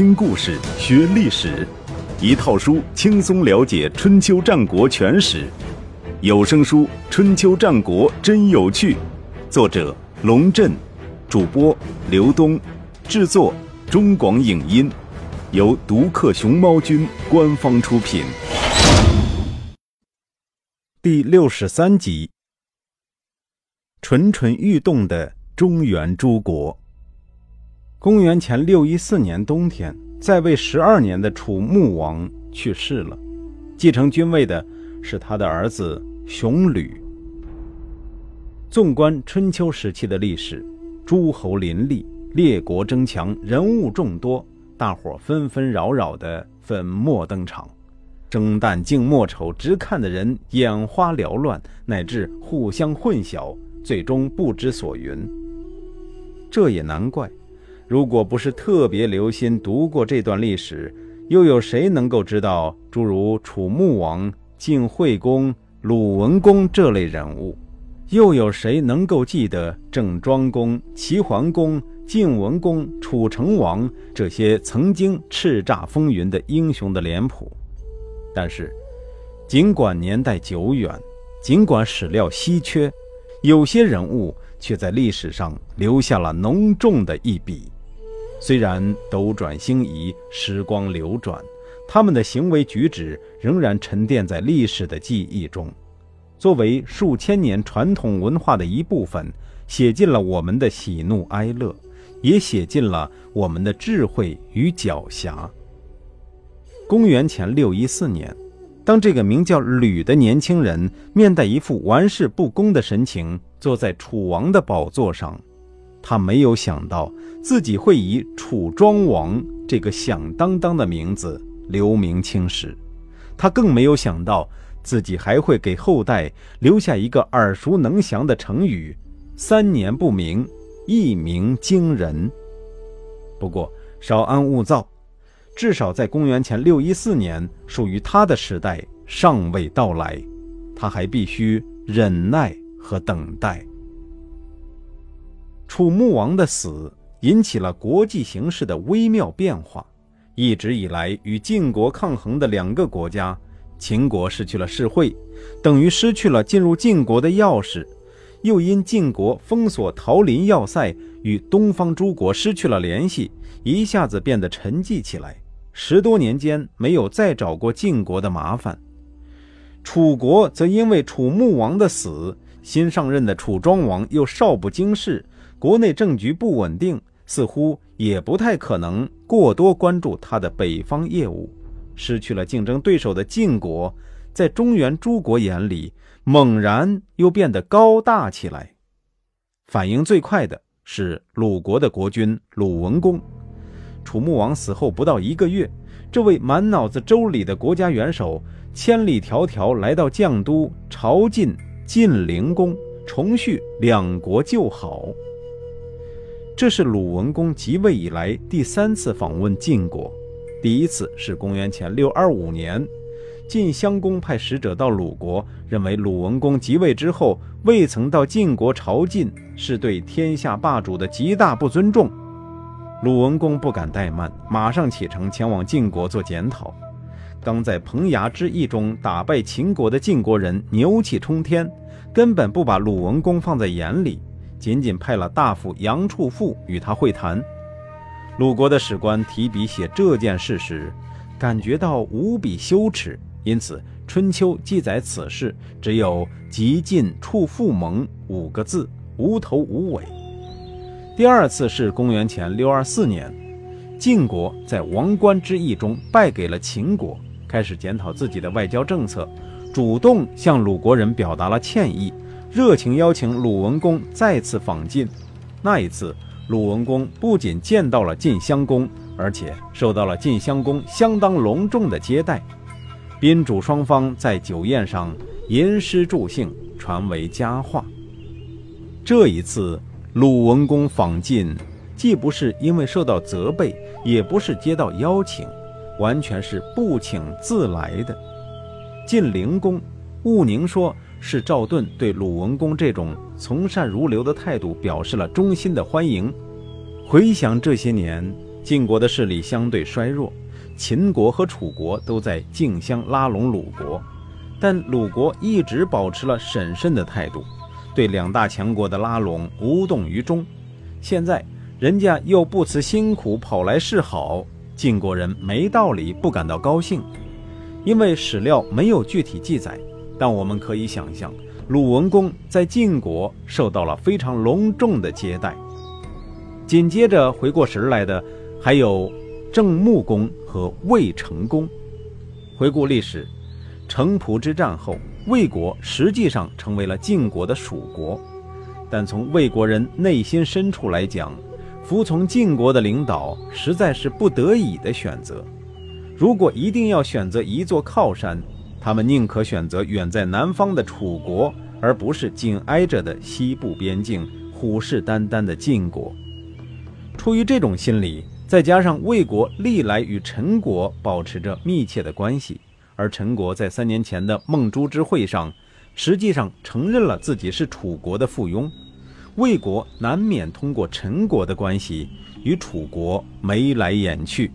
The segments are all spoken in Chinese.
听故事学历史，一套书轻松了解春秋战国全史。有声书《春秋战国真有趣》，作者龙震，主播刘东，制作中广影音，由独克熊猫君官方出品。第六十三集：蠢蠢欲动的中原诸国。公元前六一四年冬天，在位十二年的楚穆王去世了，继承君位的是他的儿子熊吕。纵观春秋时期的历史，诸侯林立，列国争强，人物众多，大伙纷纷扰扰的粉墨登场，争旦净末丑，直看的人眼花缭乱，乃至互相混淆，最终不知所云。这也难怪。如果不是特别留心读过这段历史，又有谁能够知道诸如楚穆王、晋惠公、鲁文公这类人物？又有谁能够记得郑庄公、齐桓公、晋文公、楚成王这些曾经叱咤风云的英雄的脸谱？但是，尽管年代久远，尽管史料稀缺，有些人物却在历史上留下了浓重的一笔。虽然斗转星移，时光流转，他们的行为举止仍然沉淀在历史的记忆中，作为数千年传统文化的一部分，写进了我们的喜怒哀乐，也写进了我们的智慧与狡黠。公元前六一四年，当这个名叫吕的年轻人面带一副玩世不恭的神情，坐在楚王的宝座上。他没有想到自己会以楚庄王这个响当当的名字留名青史，他更没有想到自己还会给后代留下一个耳熟能详的成语“三年不鸣，一鸣惊人”。不过稍安勿躁，至少在公元前六一四年，属于他的时代尚未到来，他还必须忍耐和等待。楚穆王的死引起了国际形势的微妙变化。一直以来与晋国抗衡的两个国家，秦国失去了世会，等于失去了进入晋国的钥匙；又因晋国封锁桃林要塞，与东方诸国失去了联系，一下子变得沉寂起来。十多年间没有再找过晋国的麻烦。楚国则因为楚穆王的死，新上任的楚庄王又少不经事。国内政局不稳定，似乎也不太可能过多关注他的北方业务。失去了竞争对手的晋国，在中原诸国眼里猛然又变得高大起来。反应最快的是鲁国的国君鲁文公。楚穆王死后不到一个月，这位满脑子周礼的国家元首，千里迢迢来到绛都朝觐晋灵公，重续两国旧好。这是鲁文公即位以来第三次访问晋国，第一次是公元前六二五年，晋襄公派使者到鲁国，认为鲁文公即位之后未曾到晋国朝觐，是对天下霸主的极大不尊重。鲁文公不敢怠慢，马上启程前往晋国做检讨。刚在彭衙之役中打败秦国的晋国人牛气冲天，根本不把鲁文公放在眼里。仅仅派了大夫杨处父与他会谈。鲁国的史官提笔写这件事时，感觉到无比羞耻，因此《春秋》记载此事只有“极晋处父盟”五个字，无头无尾。第二次是公元前六二四年，晋国在王冠之役中败给了秦国，开始检讨自己的外交政策，主动向鲁国人表达了歉意。热情邀请鲁文公再次访晋。那一次，鲁文公不仅见到了晋襄公，而且受到了晋襄公相当隆重的接待。宾主双方在酒宴上吟诗助兴，传为佳话。这一次，鲁文公访晋，既不是因为受到责备，也不是接到邀请，完全是不请自来的。晋灵公务宁说。是赵盾对鲁文公这种从善如流的态度表示了衷心的欢迎。回想这些年，晋国的势力相对衰弱，秦国和楚国都在竞相拉拢鲁国，但鲁国一直保持了审慎的态度，对两大强国的拉拢无动于衷。现在人家又不辞辛苦跑来示好，晋国人没道理不感到高兴，因为史料没有具体记载，但我们可以想象，鲁文公在晋国受到了非常隆重的接待。紧接着回过神来的还有郑穆公和魏成公。回顾历史，城濮之战后，魏国实际上成为了晋国的属国。但从魏国人内心深处来讲，服从晋国的领导实在是不得已的选择。如果一定要选择一座靠山，他们宁可选择远在南方的楚国，而不是紧挨着的西部边境虎视眈眈的晋国。出于这种心理，再加上魏国历来与陈国保持着密切的关系，而陈国在三年前的孟珠之会上，实际上承认了自己是楚国的附庸，魏国难免通过陈国的关系与楚国眉来眼去。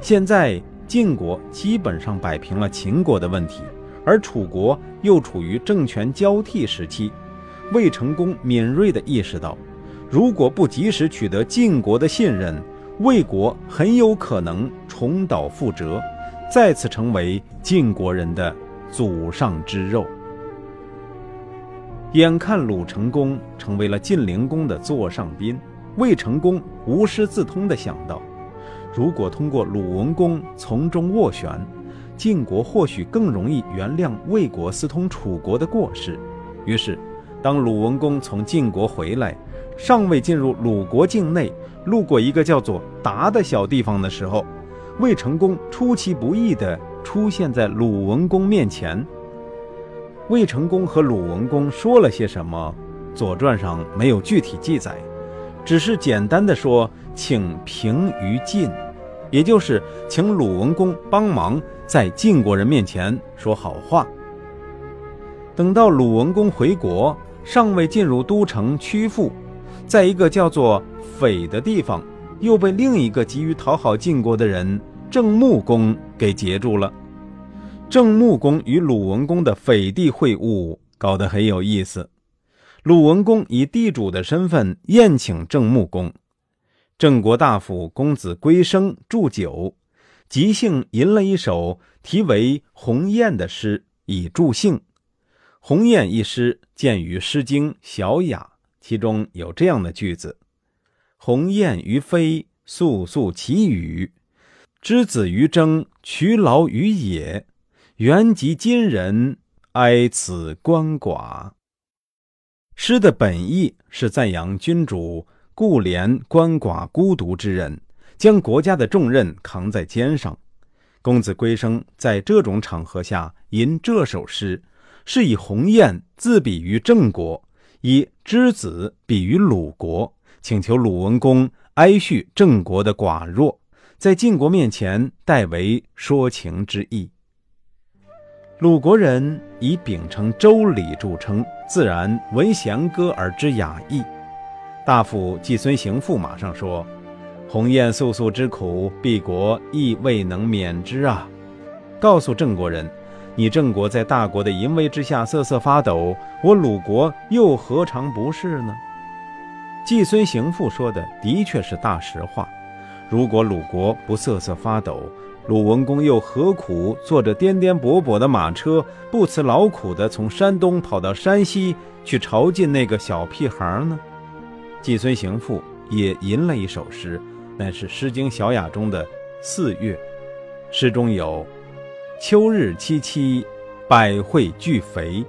现在晋国基本上摆平了秦国的问题，而楚国又处于政权交替时期，魏成功敏锐地意识到。如果不及时取得晋国的信任，魏国很有可能重蹈覆辙，再次成为晋国人的祖上之肉。眼看鲁成功成为了晋灵公的座上宾，魏成功无师自通地想到：如果通过鲁文公从中斡旋，晋国或许更容易原谅魏国私通楚国的过失。于是，当鲁文公从晋国回来，尚未进入鲁国境内，路过一个叫做达的小地方的时候，魏成功出其不意地出现在鲁文公面前。魏成功和鲁文公说了些什么，《左传》上没有具体记载，只是简单的说请平于晋，也就是请鲁文公帮忙在晋国人面前说好话。等到鲁文公回国，尚未进入都城曲阜。在一个叫做斐的地方，又被另一个急于讨好晋国的人郑穆公给截住了。郑穆公与鲁文公的斐地会晤，搞得很有意思。鲁文公以地主的身份宴请郑穆公，郑国大夫公子归生祝酒，即兴吟了一首题为《鸿雁》的诗以助兴。《鸿雁》一诗见于《诗经·小雅》。其中有这样的句子：“鸿雁于飞，肃肃其羽；之子于征，劬劳于野。原及今人，哀此鳏寡。”诗的本意是赞扬君主顾怜鳏寡孤独之人，将国家的重任扛在肩上。公子归生在这种场合下吟这首诗，是以鸿雁自比于郑国。以之子比于鲁国，请求鲁文公哀恤郑国的寡弱，在晋国面前代为说情之意。鲁国人以秉承周礼著称，自然闻弦歌而知雅意。大夫季孙行父马上说：“鸿雁肃肃之苦，敝国亦未能免之啊！”告诉郑国人。你郑国在大国的淫威之下瑟瑟发抖，我鲁国又何尝不是呢？季孙行父说的的确是大实话。如果鲁国不瑟瑟发抖，鲁文公又何苦坐着颠颠簸簸的马车，不辞劳苦地从山东跑到山西去朝觐那个小屁孩呢？季孙行父也吟了一首诗，乃是《诗经·小雅》中的《四月》，诗中有。秋日凄凄，百卉俱肥，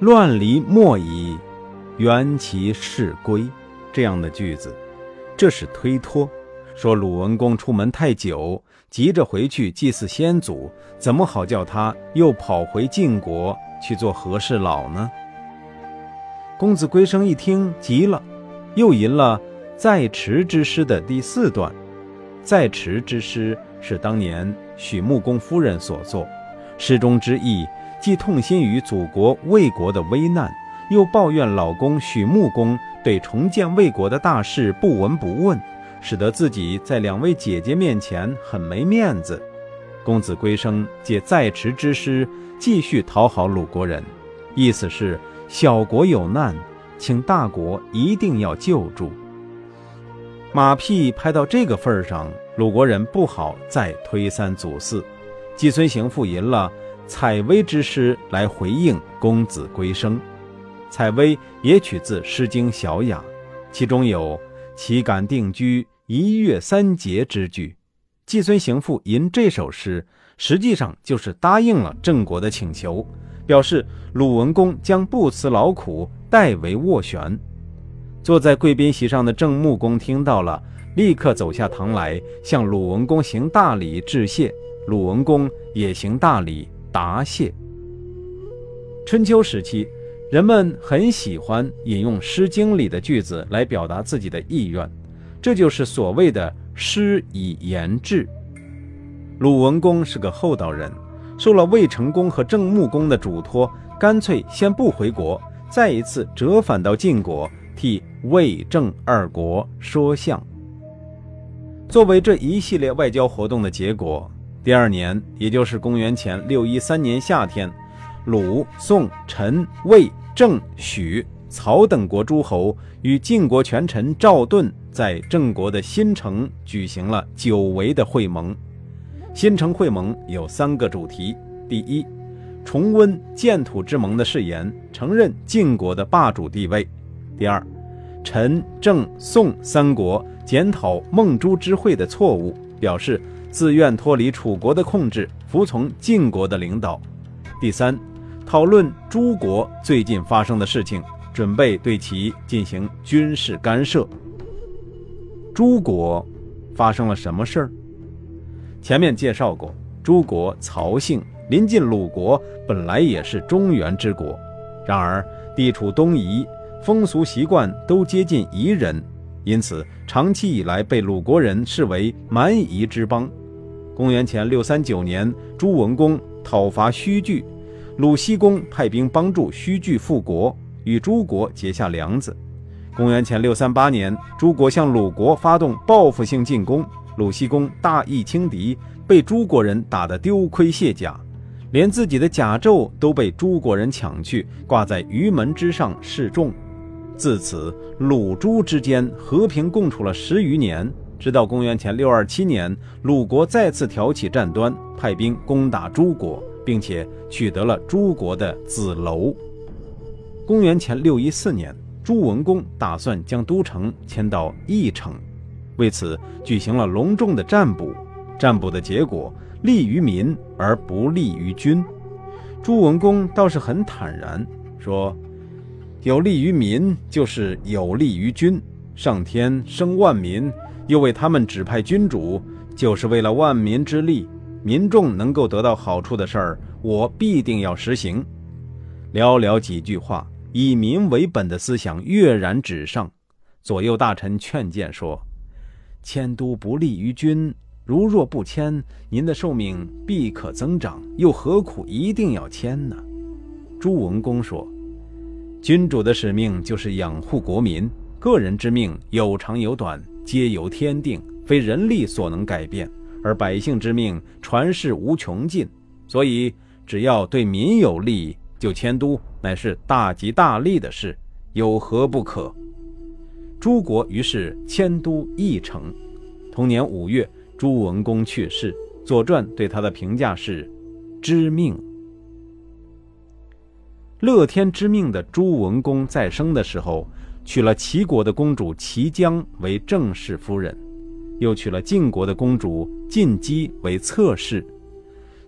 乱离莫已，缘其事归。这样的句子，这是推脱，说鲁文公出门太久，急着回去祭祀先祖，怎么好叫他又跑回晋国去做和事佬呢？公子归生一听急了，又吟了《在池之诗》的第四段，《在池之诗》。是当年许穆公夫人所作，诗中之意既痛心于祖国魏国的危难，又抱怨老公许穆公对重建魏国的大事不闻不问，使得自己在两位姐姐面前很没面子。公子归生借在池之诗，继续讨好鲁国人，意思是小国有难，请大国一定要救助。马屁拍到这个份上，鲁国人不好再推三阻四。季孙行复吟了采薇之诗来回应公子归生。采薇也取自《诗经·小雅》，其中有“岂敢定居，一月三节”之句。季孙行父吟这首诗，实际上就是答应了郑国的请求，表示鲁文公将不辞劳苦代为斡旋。坐在贵宾席上的郑穆公听到了，立刻走下堂来，向鲁文公行大礼致谢。鲁文公也行大礼答谢。春秋时期，人们很喜欢引用《诗经》里的句子来表达自己的意愿，这就是所谓的。诗以言志。鲁文公是个厚道人，受了魏成公和郑穆公的嘱托，干脆先不回国，再一次折返到晋国，替魏郑二国说相。作为这一系列外交活动的结果，第二年，也就是公元前六一三年夏天，鲁、宋、陈、魏、郑、许。曹等国诸侯与晋国权臣赵盾在郑国的新城举行了久违的会盟。新城会盟有三个主题：第一，重温建土之盟的誓言，承认晋国的霸主地位；第二，陈、郑、宋三国检讨孟朱之会的错误，表示自愿脱离楚国的控制，服从晋国的领导；第三，讨论诸国最近发生的事情。准备对其进行军事干涉。诸国发生了什么事儿？前面介绍过，诸国曹姓临近鲁国，本来也是中原之国，然而地处东夷，风俗习惯都接近夷人，因此长期以来被鲁国人视为蛮夷之邦。公元前六三九年，朱文公讨伐胥据，鲁西公派兵帮助胥据复国。与诸国结下梁子。公元前六三八年，诸国向鲁国发动报复性进攻，鲁西公大意轻敌，被诸国人打得丢盔卸甲，连自己的甲胄都被诸国人抢去，挂在鱼门之上示众。自此，鲁朱之间和平共处了十余年，直到公元前六二七年，鲁国再次挑起战端，派兵攻打诸国，并且取得了诸国的子楼。公元前六一四年，朱文公打算将都城迁到翼城，为此举行了隆重的占卜。占卜的结果利于民而不利于君。朱文公倒是很坦然，说：“有利于民就是有利于君。上天生万民，又为他们指派君主，就是为了万民之利，民众能够得到好处的事儿，我必定要实行。”寥寥几句话。以民为本的思想跃然纸上，左右大臣劝谏说：“迁都不利于君，如若不迁，您的寿命必可增长，又何苦一定要迁呢？”朱文公说：“君主的使命就是养护国民，个人之命有长有短，皆由天定，非人力所能改变；而百姓之命传世无穷尽，所以只要对民有利。”就迁都乃是大吉大利的事，有何不可？诸国于是迁都义城。同年五月，朱文公去世，《左传》对他的评价是：知命。乐天知命的朱文公在生的时候，娶了齐国的公主齐姜为正室夫人，又娶了晋国的公主晋姬为侧室。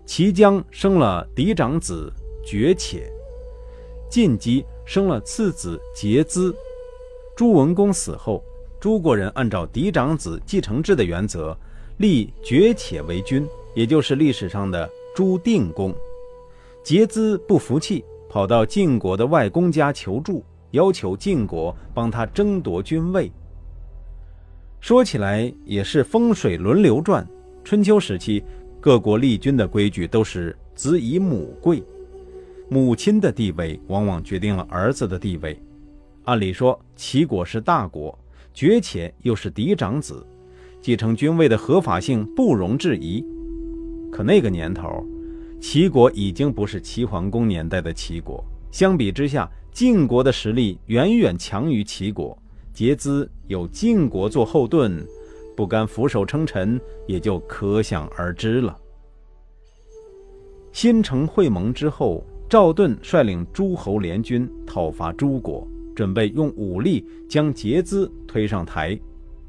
齐姜生了嫡长子。绝且，晋姬生了次子桀资。朱文公死后，诸国人按照嫡长子继承制的原则，立绝且为君，也就是历史上的朱定公。桀资不服气，跑到晋国的外公家求助，要求晋国帮他争夺君位。说起来也是风水轮流转。春秋时期，各国立君的规矩都是子以母贵。母亲的地位往往决定了儿子的地位。按理说，齐国是大国，绝且又是嫡长子，继承君位的合法性不容置疑。可那个年头，齐国已经不是齐桓公年代的齐国，相比之下，晋国的实力远远强于齐国。节资有晋国做后盾，不甘俯首称臣，也就可想而知了。新城会盟之后，赵盾率领诸侯联军讨伐诸国，准备用武力将节资推上台。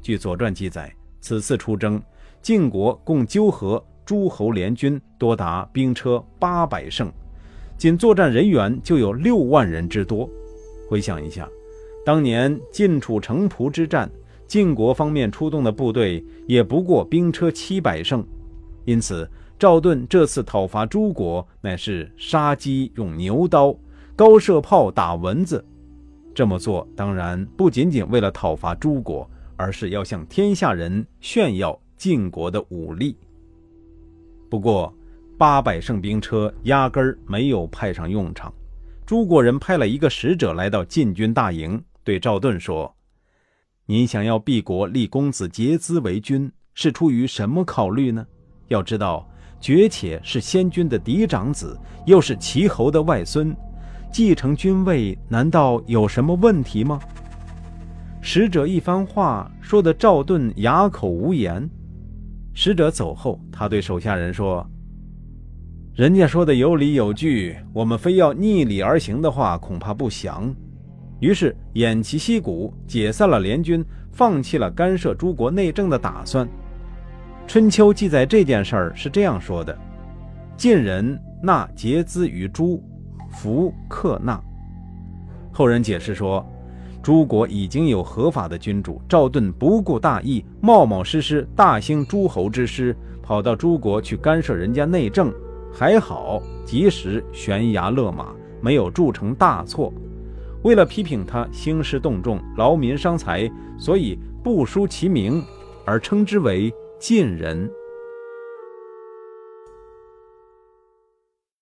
据《左传》记载，此次出征，晋国共纠合诸侯联军多达兵车八百乘，仅作战人员就有六万人之多。回想一下。当年晋楚城濮之战，晋国方面出动的部队也不过兵车七百乘，因此赵盾这次讨伐诸国，乃是杀鸡用牛刀，高射炮打蚊子。这么做当然不仅仅为了讨伐诸国，而是要向天下人炫耀晋国的武力。不过，八百乘兵车压根儿没有派上用场，诸国人派了一个使者来到晋军大营。对赵盾说：“您想要毕国立公子节资为君，是出于什么考虑呢？要知道，绝且是先君的嫡长子，又是齐侯的外孙，继承君位，难道有什么问题吗？”使者一番话说的赵盾哑口无言。使者走后，他对手下人说：“人家说的有理有据，我们非要逆理而行的话，恐怕不祥。”于是偃旗息鼓，解散了联军，放弃了干涉诸国内政的打算。春秋记载这件事儿是这样说的：晋人纳节资于诸，弗克纳。后人解释说，诸国已经有合法的君主，赵盾不顾大义，冒冒失失大兴诸侯之师，跑到诸国去干涉人家内政，还好及时悬崖勒马，没有铸成大错。为了批评他兴师动众、劳民伤财，所以不输其名，而称之为晋人。